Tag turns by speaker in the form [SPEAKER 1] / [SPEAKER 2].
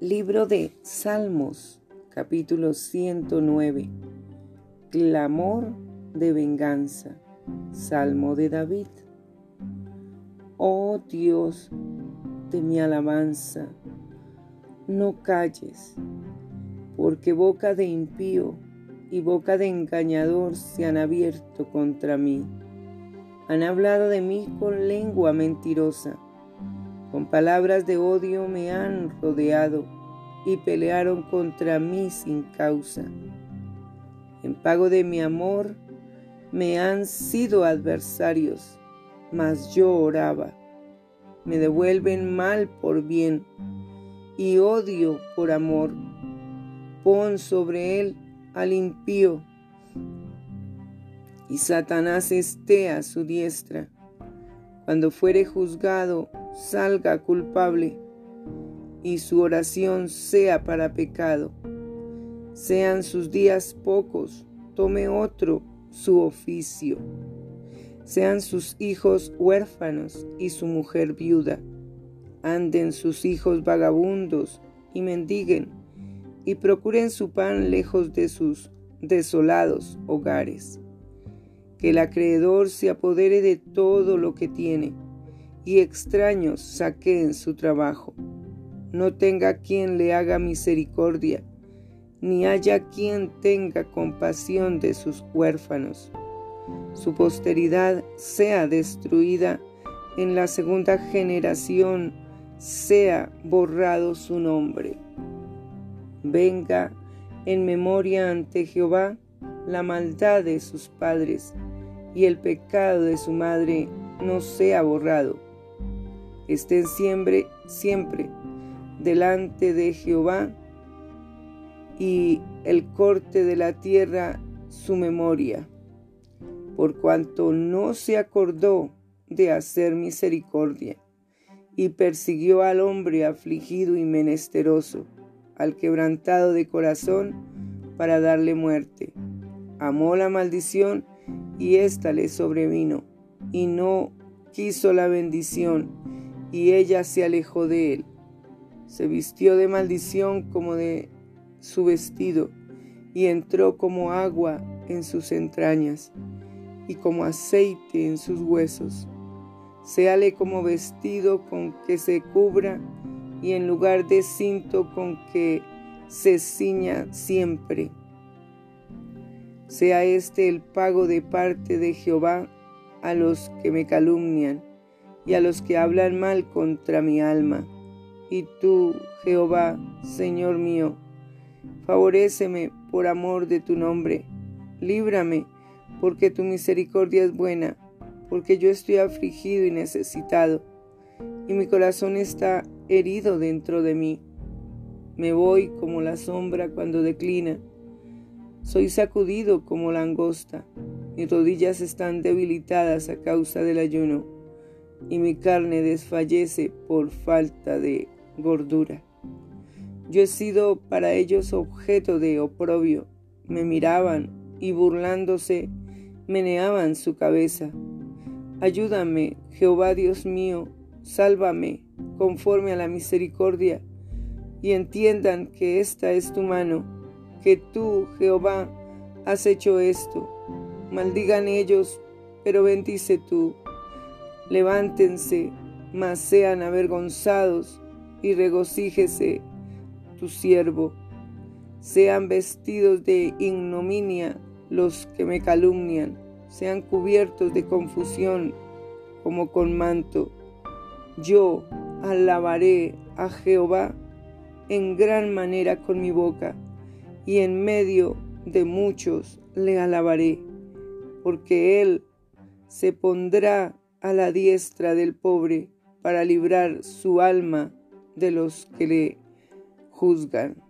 [SPEAKER 1] Libro de Salmos, capítulo 109. Clamor de venganza. Salmo de David. Oh Dios de mi alabanza, no calles, porque boca de impío y boca de engañador se han abierto contra mí. Han hablado de mí con lengua mentirosa con palabras de odio me han rodeado y pelearon contra mí sin causa. En pago de mi amor me han sido adversarios, mas yo oraba. Me devuelven mal por bien y odio por amor. Pon sobre él al impío y Satanás esté a su diestra. Cuando fuere juzgado, salga culpable y su oración sea para pecado. Sean sus días pocos, tome otro su oficio. Sean sus hijos huérfanos y su mujer viuda. Anden sus hijos vagabundos y mendiguen, y procuren su pan lejos de sus desolados hogares. Que el acreedor se apodere de todo lo que tiene y extraños saqueen su trabajo. No tenga quien le haga misericordia, ni haya quien tenga compasión de sus huérfanos. Su posteridad sea destruida, en la segunda generación sea borrado su nombre. Venga en memoria ante Jehová la maldad de sus padres, y el pecado de su madre no sea borrado estén siempre, siempre delante de Jehová y el corte de la tierra su memoria, por cuanto no se acordó de hacer misericordia y persiguió al hombre afligido y menesteroso, al quebrantado de corazón, para darle muerte. Amó la maldición y ésta le sobrevino, y no quiso la bendición, y ella se alejó de él. Se vistió de maldición como de su vestido y entró como agua en sus entrañas y como aceite en sus huesos. Séale como vestido con que se cubra y en lugar de cinto con que se ciña siempre. Sea este el pago de parte de Jehová a los que me calumnian y a los que hablan mal contra mi alma. Y tú, Jehová, Señor mío, favoréceme por amor de tu nombre. Líbrame, porque tu misericordia es buena, porque yo estoy afligido y necesitado, y mi corazón está herido dentro de mí. Me voy como la sombra cuando declina. Soy sacudido como langosta. Mis rodillas están debilitadas a causa del ayuno y mi carne desfallece por falta de gordura. Yo he sido para ellos objeto de oprobio. Me miraban y burlándose meneaban su cabeza. Ayúdame, Jehová Dios mío, sálvame conforme a la misericordia, y entiendan que esta es tu mano, que tú, Jehová, has hecho esto. Maldigan ellos, pero bendice tú Levántense, mas sean avergonzados, y regocíjese tu siervo. Sean vestidos de ignominia los que me calumnian, sean cubiertos de confusión como con manto. Yo alabaré a Jehová en gran manera con mi boca, y en medio de muchos le alabaré, porque él se pondrá a la diestra del pobre para librar su alma de los que le juzgan.